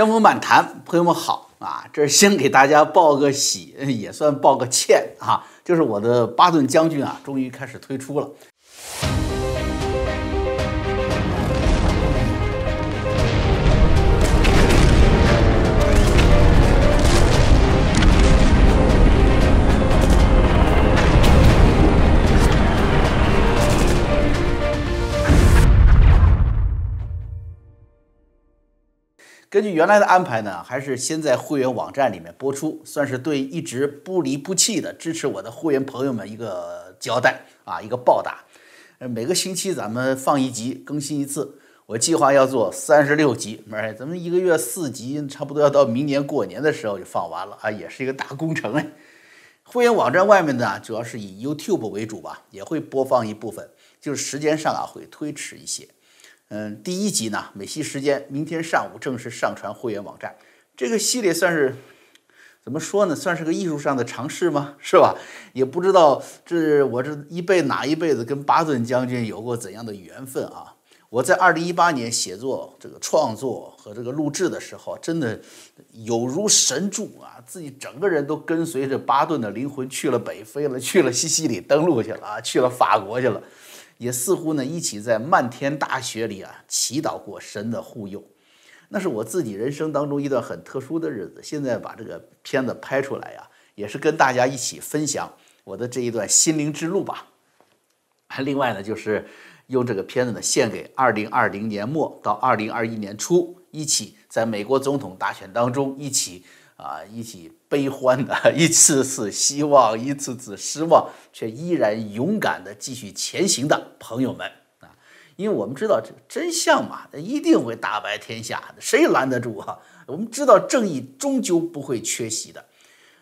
江峰漫谈，朋友们好啊！这先给大家报个喜，也算报个歉啊，就是我的巴顿将军啊，终于开始推出了。根据原来的安排呢，还是先在会员网站里面播出，算是对一直不离不弃的支持我的会员朋友们一个交代啊，一个报答。每个星期咱们放一集，更新一次。我计划要做三十六集，哎，咱们一个月四集，差不多要到明年过年的时候就放完了啊，也是一个大工程哎。会员网站外面呢，主要是以 YouTube 为主吧，也会播放一部分，就是时间上啊会推迟一些。嗯，第一集呢，美西时间明天上午正式上传会员网站。这个系列算是怎么说呢？算是个艺术上的尝试吗？是吧？也不知道这我这一辈哪一辈子跟巴顿将军有过怎样的缘分啊！我在二零一八年写作、这个创作和这个录制的时候，真的有如神助啊！自己整个人都跟随着巴顿的灵魂去了北非了，去了西西里登陆去了啊，去了法国去了。也似乎呢，一起在漫天大雪里啊祈祷过神的护佑，那是我自己人生当中一段很特殊的日子。现在把这个片子拍出来呀，也是跟大家一起分享我的这一段心灵之路吧。另外呢，就是用这个片子呢献给二零二零年末到二零二一年初，一起在美国总统大选当中一起。啊，一起悲欢的，一次次希望，一次次失望，却依然勇敢的继续前行的朋友们啊！因为我们知道这真相嘛，一定会大白天下的，谁拦得住啊？我们知道正义终究不会缺席的，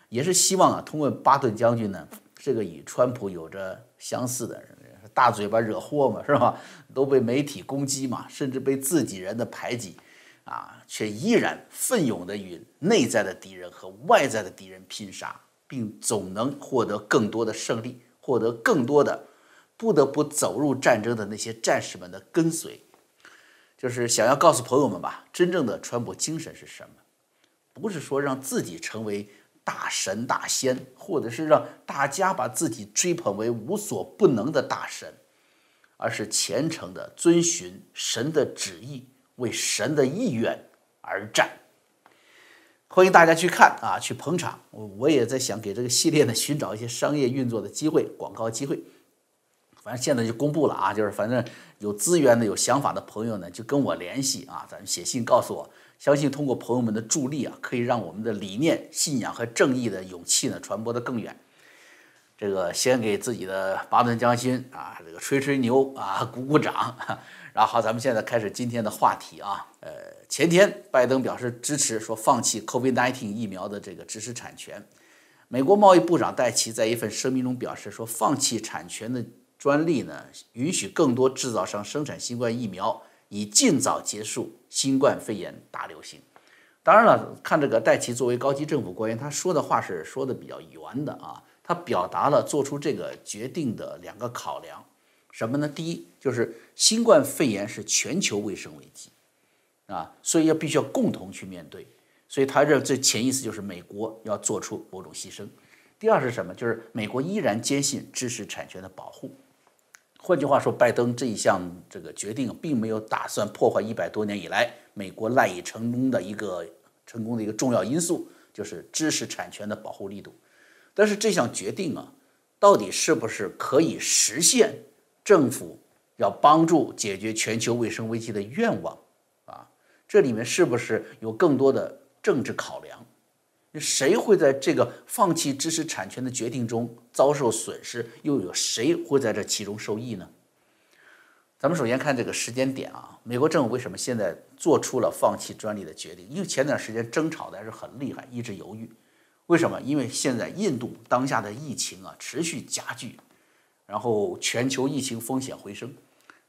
也是希望啊，通过巴顿将军呢，这个与川普有着相似的大嘴巴惹祸嘛，是吧？都被媒体攻击嘛，甚至被自己人的排挤。啊，却依然奋勇地与内在的敌人和外在的敌人拼杀，并总能获得更多的胜利，获得更多的不得不走入战争的那些战士们的跟随。就是想要告诉朋友们吧，真正的传播精神是什么？不是说让自己成为大神大仙，或者是让大家把自己追捧为无所不能的大神，而是虔诚地遵循神的旨意。为神的意愿而战，欢迎大家去看啊，去捧场。我我也在想给这个系列呢寻找一些商业运作的机会、广告机会。反正现在就公布了啊，就是反正有资源的、有想法的朋友呢，就跟我联系啊，咱们写信告诉我。相信通过朋友们的助力啊，可以让我们的理念、信仰和正义的勇气呢传播得更远。这个先给自己的巴顿将军啊，这个吹吹牛啊，鼓鼓掌。然后，咱们现在开始今天的话题啊。呃，前天拜登表示支持，说放弃 COVID-19 疫苗的这个知识产权。美国贸易部长戴奇在一份声明中表示说，放弃产权的专利呢，允许更多制造商生产新冠疫苗，以尽早结束新冠肺炎大流行。当然了，看这个戴奇作为高级政府官员，他说的话是说的比较圆的啊。他表达了做出这个决定的两个考量。什么呢？第一就是新冠肺炎是全球卫生危机，啊，所以要必须要共同去面对。所以他这这潜意识就是美国要做出某种牺牲。第二是什么？就是美国依然坚信知识产权的保护。换句话说，拜登这一项这个决定并没有打算破坏一百多年以来美国赖以成功的一个成功的一个重要因素，就是知识产权的保护力度。但是这项决定啊，到底是不是可以实现？政府要帮助解决全球卫生危机的愿望啊，这里面是不是有更多的政治考量？谁会在这个放弃知识产权的决定中遭受损失？又有谁会在这其中受益呢？咱们首先看这个时间点啊，美国政府为什么现在做出了放弃专利的决定？因为前段时间争吵的还是很厉害，一直犹豫。为什么？因为现在印度当下的疫情啊持续加剧。然后全球疫情风险回升，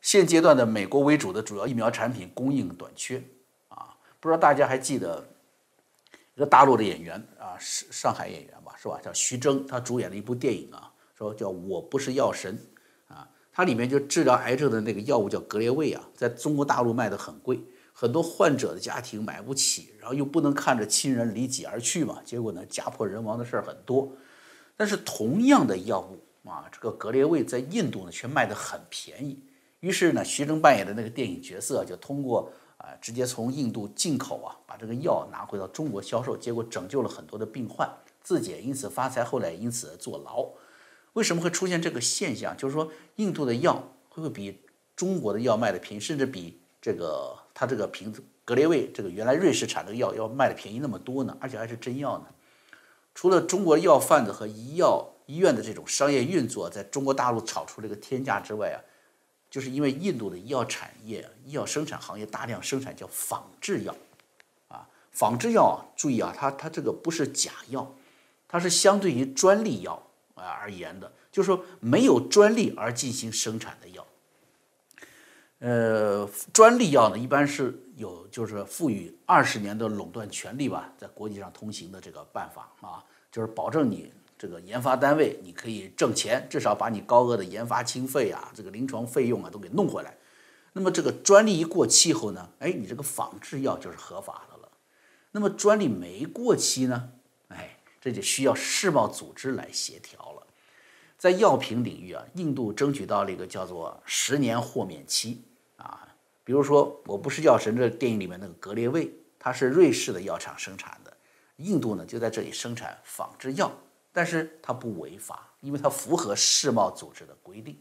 现阶段的美国为主的主要疫苗产品供应短缺啊，不知道大家还记得一个大陆的演员啊，是上海演员吧，是吧？叫徐峥，他主演了一部电影啊，说叫我不是药神啊，它里面就治疗癌症的那个药物叫格列卫啊，在中国大陆卖的很贵，很多患者的家庭买不起，然后又不能看着亲人离己而去嘛，结果呢，家破人亡的事儿很多。但是同样的药物啊，这个格列卫在印度呢却卖得很便宜。于是呢，徐峥扮演的那个电影角色就通过啊，直接从印度进口啊，把这个药拿回到中国销售，结果拯救了很多的病患，自己也因此发财，后来因此坐牢。为什么会出现这个现象？就是说，印度的药会不会比中国的药卖的便宜，甚至比这个它这个瓶子格列卫这个原来瑞士产的药要卖的便宜那么多呢？而且还是真药呢？除了中国药贩子和医药医院的这种商业运作，在中国大陆炒出这个天价之外啊，就是因为印度的医药产业、医药生产行业大量生产叫仿制药，啊，仿制药啊，注意啊，它它这个不是假药，它是相对于专利药啊而言的，就是说没有专利而进行生产的药。呃，专利药呢，一般是有就是赋予二十年的垄断权利吧，在国际上通行的这个办法啊，就是保证你这个研发单位你可以挣钱，至少把你高额的研发经费啊、这个临床费用啊都给弄回来。那么这个专利一过期后呢，哎，你这个仿制药就是合法的了。那么专利没过期呢，哎，这就需要世贸组织来协调了。在药品领域啊，印度争取到了一个叫做十年豁免期啊。比如说，我不是药神这电影里面那个格列卫，它是瑞士的药厂生产的，印度呢就在这里生产仿制药，但是它不违法，因为它符合世贸组织的规定。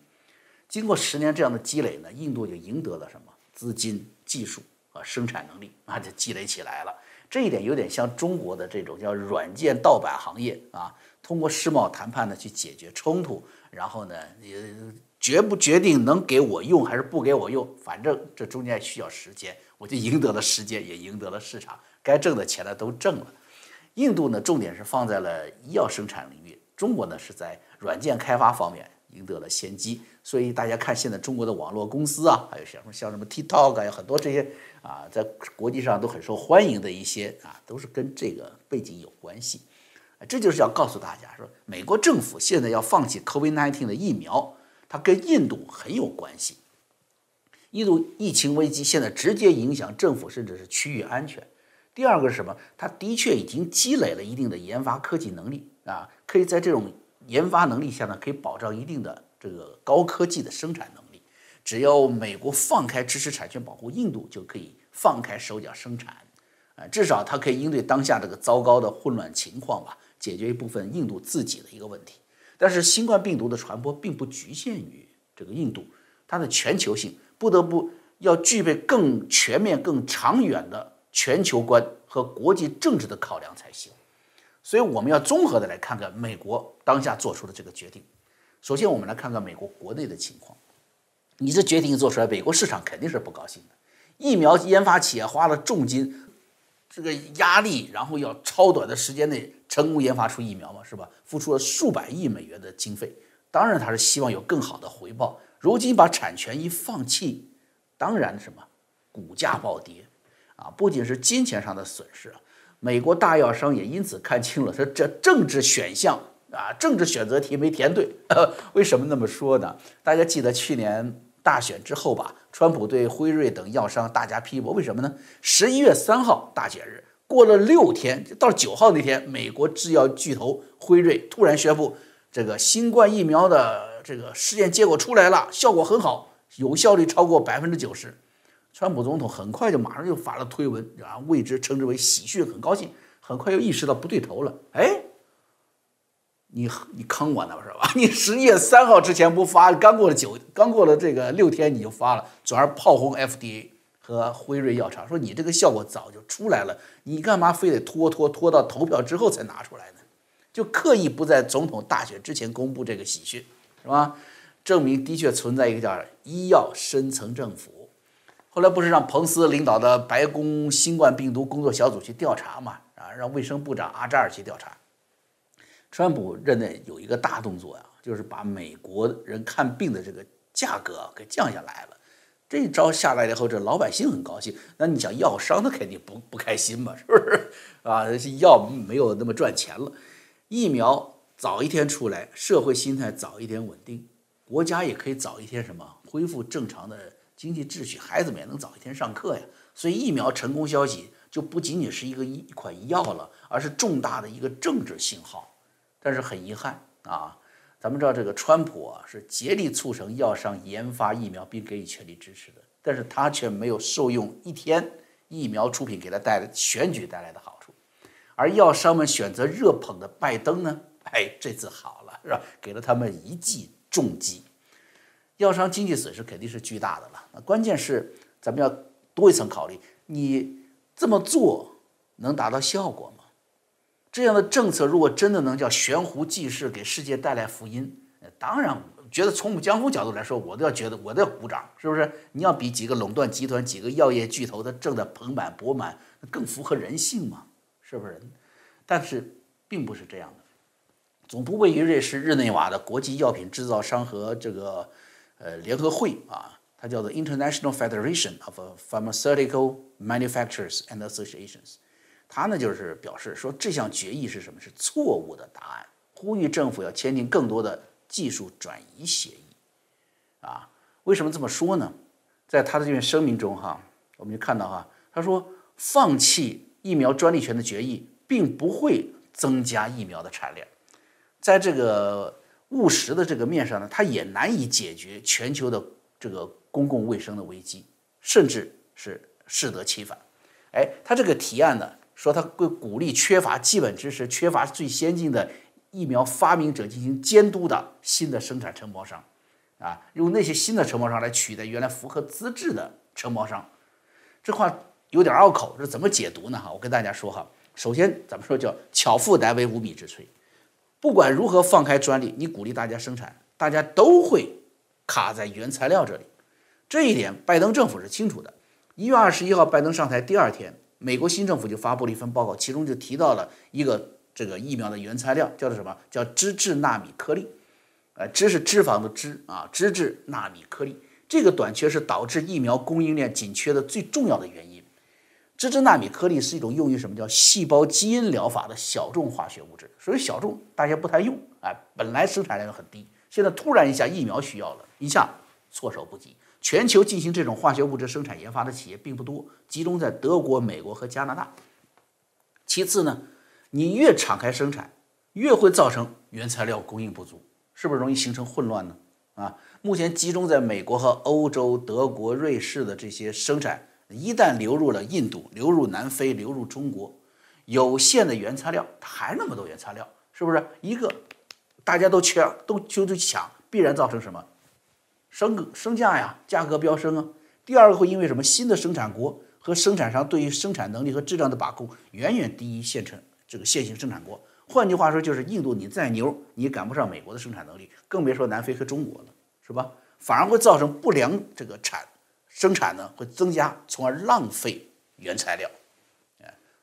经过十年这样的积累呢，印度就赢得了什么资金、技术和生产能力啊，就积累起来了。这一点有点像中国的这种叫软件盗版行业啊，通过世贸谈判呢去解决冲突，然后呢也。决不决定能给我用还是不给我用，反正这中间需要时间，我就赢得了时间，也赢得了市场，该挣的钱呢都挣了。印度呢重点是放在了医药生产领域，中国呢是在软件开发方面赢得了先机。所以大家看现在中国的网络公司啊，还有像什么像什么 TikTok 有很多这些啊，在国际上都很受欢迎的一些啊，都是跟这个背景有关系。这就是要告诉大家说，美国政府现在要放弃 COVID-19 的疫苗。它跟印度很有关系。印度疫情危机现在直接影响政府甚至是区域安全。第二个是什么？它的确已经积累了一定的研发科技能力啊，可以在这种研发能力下呢，可以保障一定的这个高科技的生产能力。只要美国放开知识产权保护，印度就可以放开手脚生产啊，至少它可以应对当下这个糟糕的混乱情况吧，解决一部分印度自己的一个问题。但是新冠病毒的传播并不局限于这个印度，它的全球性不得不要具备更全面、更长远的全球观和国际政治的考量才行。所以我们要综合的来看看美国当下做出的这个决定。首先，我们来看看美国国内的情况。你这决定一做出来，美国市场肯定是不高兴的。疫苗研发企业花了重金。这个压力，然后要超短的时间内成功研发出疫苗嘛，是吧？付出了数百亿美元的经费，当然他是希望有更好的回报。如今把产权一放弃，当然什么，股价暴跌，啊，不仅是金钱上的损失，美国大药商也因此看清了，说这政治选项啊，政治选择题没填对。为什么那么说呢？大家记得去年。大选之后吧，川普对辉瑞等药商大加批驳，为什么呢？十一月三号大选日过了六天，到九号那天，美国制药巨头辉瑞突然宣布，这个新冠疫苗的这个试验结果出来了，效果很好，有效率超过百分之九十。川普总统很快就马上就发了推文，然后为之称之为喜讯，很高兴。很快又意识到不对头了，哎。你你坑我呢是吧？你十一月三号之前不发，刚过了九，刚过了这个六天你就发了，转而炮轰 FDA 和辉瑞药厂，说你这个效果早就出来了，你干嘛非得拖拖拖到投票之后才拿出来呢？就刻意不在总统大选之前公布这个喜讯，是吧？证明的确存在一个叫医药深层政府。后来不是让彭斯领导的白宫新冠病毒工作小组去调查嘛？啊，让卫生部长阿扎尔去调查。川普任内有一个大动作呀，就是把美国人看病的这个价格给降下来了。这一招下来以后，这老百姓很高兴。那你想，药商他肯定不不开心嘛，是不是？啊，药没有那么赚钱了。疫苗早一天出来，社会心态早一点稳定，国家也可以早一天什么恢复正常的经济秩序，孩子们也能早一天上课呀。所以疫苗成功消息就不仅仅是一个一款药了，而是重大的一个政治信号。但是很遗憾啊，咱们知道这个川普啊是竭力促成药商研发疫苗并给予全力支持的，但是他却没有受用一天疫苗出品给他带来选举带来的好处，而药商们选择热捧的拜登呢，哎，这次好了是吧？给了他们一记重击，药商经济损失肯定是巨大的了。那关键是咱们要多一层考虑，你这么做能达到效果吗？这样的政策如果真的能叫悬壶济世，给世界带来福音，当然觉得从我们江湖角度来说，我都要觉得我都要鼓掌，是不是？你要比几个垄断集团、几个药业巨头的挣得盆满钵满更符合人性嘛？是不是？但是并不是这样的。总部位于瑞士日内瓦的国际药品制造商和这个呃联合会啊，它叫做 International Federation of Pharmaceutical Manufacturers and Associations。他呢就是表示说这项决议是什么？是错误的答案，呼吁政府要签订更多的技术转移协议。啊，为什么这么说呢？在他的这篇声明中，哈，我们就看到哈，他说放弃疫苗专利权的决议并不会增加疫苗的产量，在这个务实的这个面上呢，它也难以解决全球的这个公共卫生的危机，甚至是适得其反。哎，他这个提案呢？说他会鼓励缺乏基本知识、缺乏最先进的疫苗发明者进行监督的新的生产承包商，啊，用那些新的承包商来取代原来符合资质的承包商，这话有点拗口，这怎么解读呢？哈，我跟大家说哈，首先咱们说叫巧妇难为无米之炊，不管如何放开专利，你鼓励大家生产，大家都会卡在原材料这里，这一点拜登政府是清楚的。一月二十一号，拜登上台第二天。美国新政府就发布了一份报告，其中就提到了一个这个疫苗的原材料，叫做什么？叫脂质纳米颗粒。呃，脂是脂肪的脂啊，脂质纳米颗粒。这个短缺是导致疫苗供应链紧缺的最重要的原因。脂质纳米颗粒是一种用于什么叫细胞基因疗法的小众化学物质，所以小众大家不太用。哎，本来生产量很低，现在突然一下疫苗需要了，一下措手不及。全球进行这种化学物质生产研发的企业并不多，集中在德国、美国和加拿大。其次呢，你越敞开生产，越会造成原材料供应不足，是不是容易形成混乱呢？啊，目前集中在美国和欧洲、德国、瑞士的这些生产，一旦流入了印度、流入南非、流入中国，有限的原材料，它还那么多原材料，是不是一个大家都缺，都就去抢，必然造成什么？升升价呀，价格飙升啊。第二个会因为什么？新的生产国和生产商对于生产能力和质量的把控远远低于现成这个现行生产国。换句话说，就是印度你再牛，你赶不上美国的生产能力，更别说南非和中国了，是吧？反而会造成不良这个产生产呢会增加，从而浪费原材料。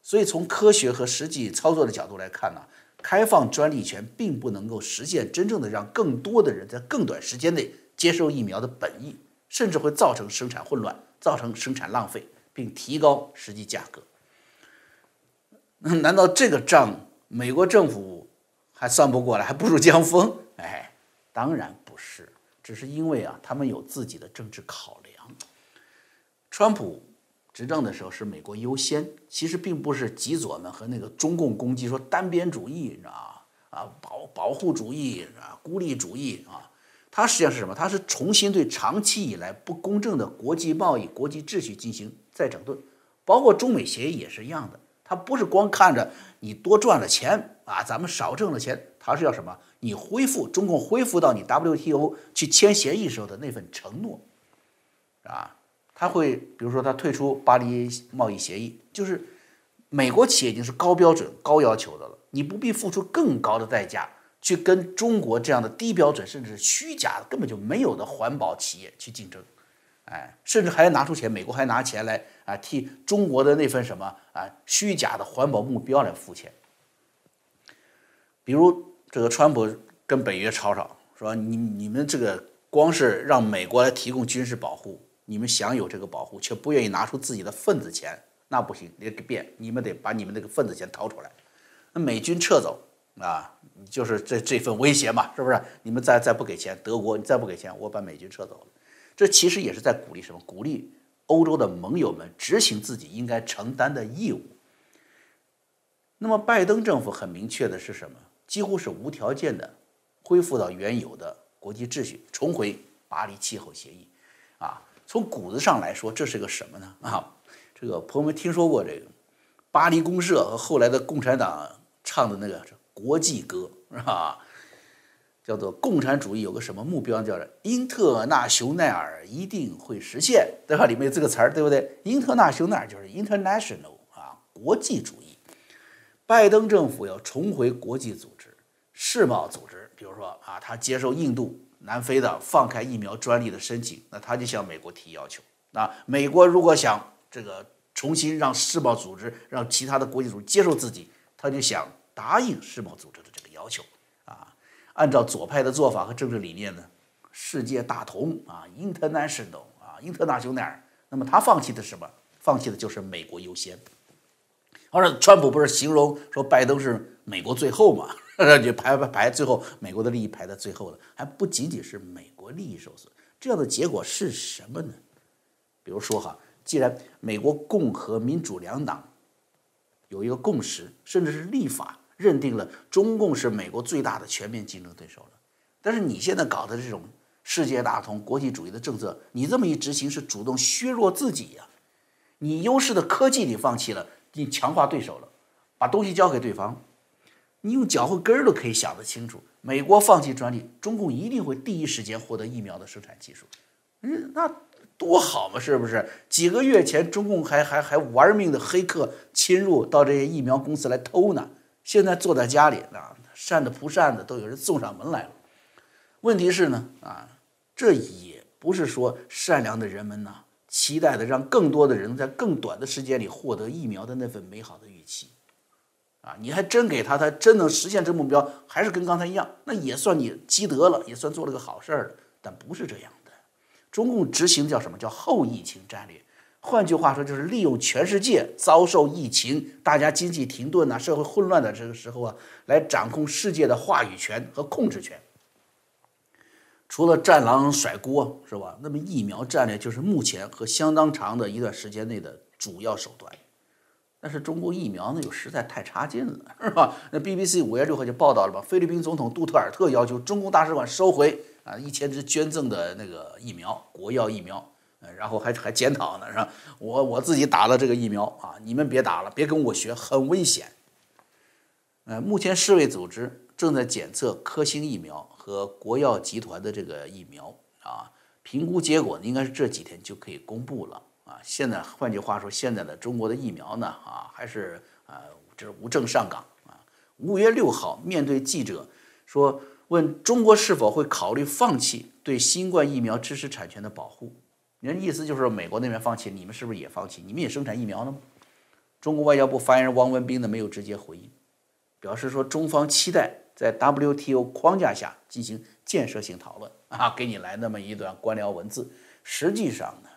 所以从科学和实际操作的角度来看呢，开放专利权并不能够实现真正的让更多的人在更短时间内。接受疫苗的本意，甚至会造成生产混乱，造成生产浪费，并提高实际价格。难道这个账美国政府还算不过来，还不如江峰？哎，当然不是，只是因为啊，他们有自己的政治考量。川普执政的时候是美国优先，其实并不是极左们和那个中共攻击说单边主义，你知道啊啊保保护主义啊孤立主义啊。它实际上是什么？它是重新对长期以来不公正的国际贸易、国际秩序进行再整顿，包括中美协议也是一样的。它不是光看着你多赚了钱啊，咱们少挣了钱，它是要什么？你恢复中共恢复到你 WTO 去签协议时候的那份承诺，啊，他会比如说他退出巴黎贸易协议，就是美国企业已经是高标准、高要求的了，你不必付出更高的代价。去跟中国这样的低标准甚至是虚假的根本就没有的环保企业去竞争，哎，甚至还要拿出钱，美国还拿钱来啊替中国的那份什么啊虚假的环保目标来付钱。比如这个川普跟北约吵吵，说你你们这个光是让美国来提供军事保护，你们享有这个保护，却不愿意拿出自己的份子钱，那不行，你变，你们得把你们那个份子钱掏出来，那美军撤走。啊，就是这这份威胁嘛，是不是？你们再再不给钱，德国你再不给钱，我把美军撤走了。这其实也是在鼓励什么？鼓励欧洲的盟友们执行自己应该承担的义务。那么，拜登政府很明确的是什么？几乎是无条件的恢复到原有的国际秩序，重回巴黎气候协议。啊，从骨子上来说，这是个什么呢？啊，这个朋友们听说过这个巴黎公社和后来的共产党唱的那个国际歌是吧？叫做共产主义有个什么目标？叫做英特纳雄耐尔一定会实现，对吧？里面有这个词儿，对不对？英特纳雄耐尔就是 international 啊，国际主义。拜登政府要重回国际组织、世贸组织，比如说啊，他接受印度、南非的放开疫苗专利的申请，那他就向美国提要求。那美国如果想这个重新让世贸组织、让其他的国际组织接受自己，他就想答应世贸组织的这个要求啊。按照左派的做法和政治理念呢，世界大同啊，international 啊，international，那么他放弃的什么？放弃的就是美国优先。而川普不是形容说拜登是美国最后嘛？就排排排最后，美国的利益排在最后了，还不仅仅是美国利益受损，这样的结果是什么呢？比如说哈，既然美国共和民主两党有一个共识，甚至是立法认定了中共是美国最大的全面竞争对手了，但是你现在搞的这种世界大同、国际主义的政策，你这么一执行是主动削弱自己呀，你优势的科技你放弃了。你强化对手了，把东西交给对方，你用脚后跟儿都可以想得清楚。美国放弃专利，中共一定会第一时间获得疫苗的生产技术。嗯，那多好嘛，是不是？几个月前，中共还还还玩命的黑客侵入到这些疫苗公司来偷呢，现在坐在家里啊，扇的扑扇子都有人送上门来了。问题是呢，啊，这也不是说善良的人们呢。期待的让更多的人在更短的时间里获得疫苗的那份美好的预期，啊，你还真给他，他真能实现这目标，还是跟刚才一样，那也算你积德了，也算做了个好事儿了。但不是这样的，中共执行叫什么叫后疫情战略？换句话说，就是利用全世界遭受疫情、大家经济停顿呐、社会混乱的这个时候啊，来掌控世界的话语权和控制权。除了战狼甩锅是吧？那么疫苗战略就是目前和相当长的一段时间内的主要手段。但是中国疫苗呢又实在太差劲了，是吧？那 BBC 五月六号就报道了吧？菲律宾总统杜特尔特要求中共大使馆收回啊一千支捐赠的那个疫苗，国药疫苗，然后还还检讨呢，是吧？我我自己打了这个疫苗啊，你们别打了，别跟我学，很危险。呃，目前世卫组织正在检测科兴疫苗。和国药集团的这个疫苗啊，评估结果应该是这几天就可以公布了啊。现在换句话说，现在的中国的疫苗呢啊，还是啊，这是无证上岗啊。五月六号，面对记者说问中国是否会考虑放弃对新冠疫苗知识产权的保护，人意思就是说美国那边放弃，你们是不是也放弃？你们也生产疫苗了吗？中国外交部发言人汪文斌呢没有直接回应，表示说中方期待。在 WTO 框架下进行建设性讨论 啊，给你来那么一段官僚文字。实际上呢，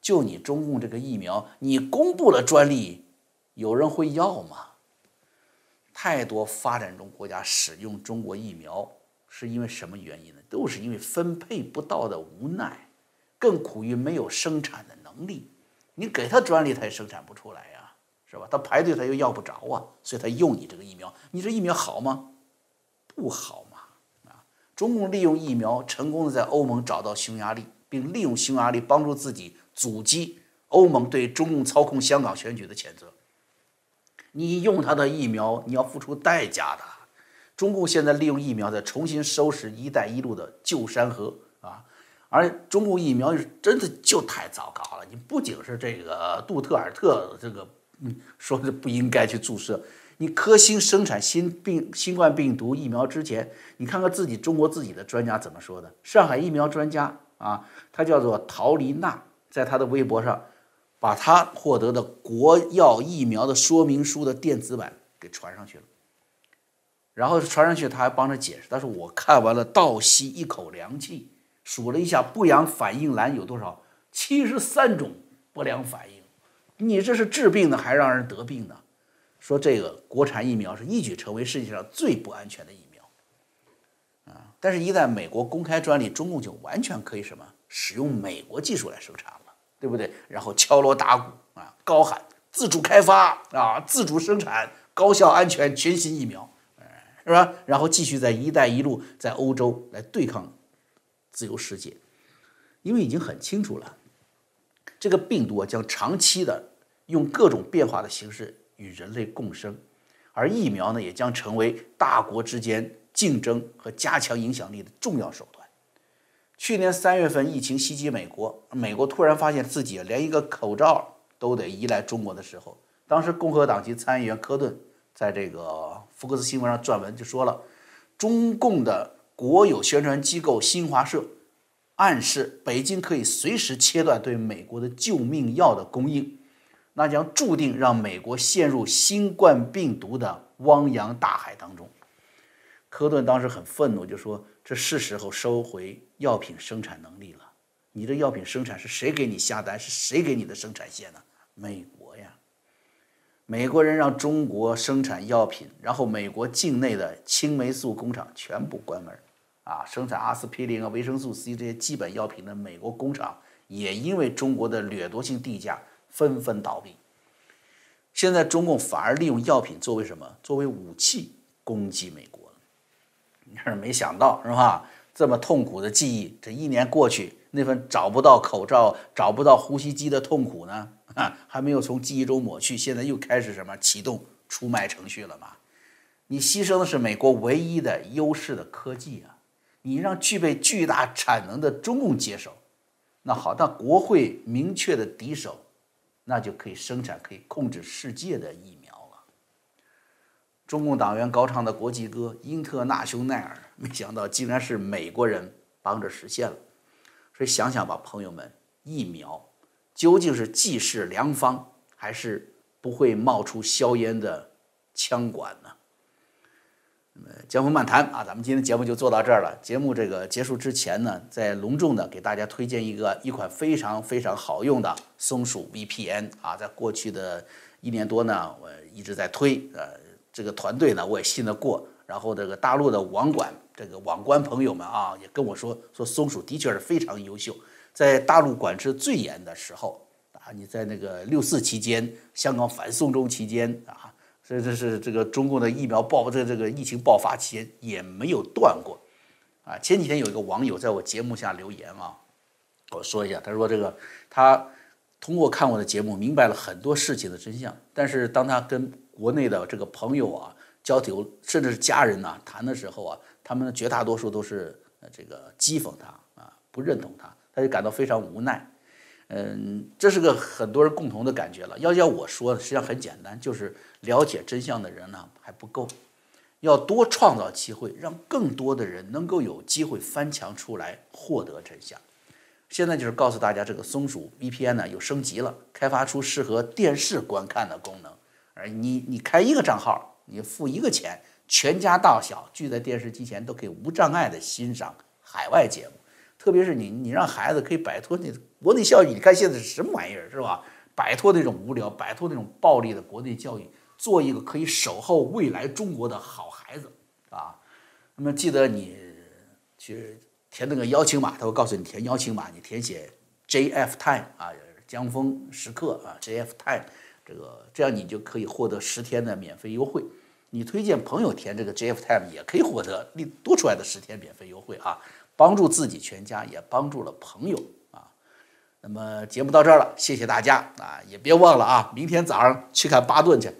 就你中共这个疫苗，你公布了专利，有人会要吗？太多发展中国家使用中国疫苗是因为什么原因呢？都是因为分配不到的无奈，更苦于没有生产的能力。你给他专利，他也生产不出来呀，是吧？他排队他又要不着啊，所以他用你这个疫苗。你这疫苗好吗？不好嘛啊！中共利用疫苗成功的在欧盟找到匈牙利，并利用匈牙利帮助自己阻击欧盟对中共操控香港选举的谴责。你用他的疫苗，你要付出代价的。中共现在利用疫苗在重新收拾“一带一路”的旧山河啊！而中共疫苗真的就太糟糕了。你不仅是这个杜特尔特这个说是不应该去注射。你科兴生产新病新冠病毒疫苗之前，你看看自己中国自己的专家怎么说的？上海疫苗专家啊，他叫做陶丽娜，在他的微博上，把他获得的国药疫苗的说明书的电子版给传上去了。然后传上去，他还帮着解释，他说我看完了，倒吸一口凉气，数了一下不良反应栏有多少，七十三种不良反应。你这是治病的，还让人得病呢？说这个国产疫苗是一举成为世界上最不安全的疫苗，啊！但是，一旦美国公开专利，中共就完全可以什么使用美国技术来生产了，对不对？然后敲锣打鼓啊，高喊自主开发啊，自主生产，高效安全全新疫苗，是吧？然后继续在“一带一路”在欧洲来对抗自由世界，因为已经很清楚了，这个病毒啊将长期的用各种变化的形式与人类共生，而疫苗呢也将成为大国之间竞争和加强影响力的重要手段。去年三月份，疫情袭击美国，美国突然发现自己连一个口罩都得依赖中国的时候，当时共和党籍参议员科顿在这个福克斯新闻上撰文就说了，中共的国有宣传机构新华社暗示北京可以随时切断对美国的救命药的供应，那将注定让美国陷入新冠病毒的汪洋大海当中。科顿当时很愤怒，就说。这是时候收回药品生产能力了。你的药品生产是谁给你下单？是谁给你的生产线呢？美国呀！美国人让中国生产药品，然后美国境内的青霉素工厂全部关门啊！生产阿司匹林啊、维生素 C 这些基本药品的美国工厂也因为中国的掠夺性地价纷纷倒闭。现在中共反而利用药品作为什么？作为武器攻击美国。是没想到是吧？这么痛苦的记忆，这一年过去，那份找不到口罩、找不到呼吸机的痛苦呢？啊，还没有从记忆中抹去，现在又开始什么启动出卖程序了吗？你牺牲的是美国唯一的优势的科技啊！你让具备巨大产能的中共接手，那好，那国会明确的敌手，那就可以生产、可以控制世界的疫。中共党员高唱的国际歌《英特纳雄耐尔》，没想到竟然是美国人帮着实现了。所以想想吧，朋友们，疫苗究竟是济世良方，还是不会冒出硝烟的枪管呢？那么江湖漫谈啊，咱们今天节目就做到这儿了。节目这个结束之前呢，再隆重的给大家推荐一个一款非常非常好用的松鼠 VPN 啊，在过去的一年多呢，我一直在推呃。这个团队呢，我也信得过。然后这个大陆的网管，这个网关朋友们啊，也跟我说，说松鼠的确是非常优秀。在大陆管制最严的时候啊，你在那个六四期间，香港反送中期间啊，这这是这个中共的疫苗爆这这个疫情爆发期间也没有断过啊。前几天有一个网友在我节目下留言啊，我说一下，他说这个他通过看我的节目，明白了很多事情的真相，但是当他跟国内的这个朋友啊，交流甚至是家人呐，谈的时候啊，他们绝大多数都是这个讥讽他啊，不认同他，他就感到非常无奈。嗯，这是个很多人共同的感觉了。要要我说，实际上很简单，就是了解真相的人呢还不够，要多创造机会，让更多的人能够有机会翻墙出来获得真相。现在就是告诉大家，这个松鼠 VPN 呢有升级了，开发出适合电视观看的功能。而你你开一个账号，你付一个钱，全家大小聚在电视机前都可以无障碍的欣赏海外节目。特别是你你让孩子可以摆脱那国内教育，你看现在是什么玩意儿是吧？摆脱那种无聊，摆脱那种暴力的国内教育，做一个可以守候未来中国的好孩子啊。那么记得你去填那个邀请码，他会告诉你填邀请码，你填写 JF Time 啊，江峰时刻啊，JF Time。这个这样你就可以获得十天的免费优惠，你推荐朋友填这个 JF Time 也可以获得你多出来的十天免费优惠啊，帮助自己全家也帮助了朋友啊。那么节目到这儿了，谢谢大家啊，也别忘了啊，明天早上去看巴顿去。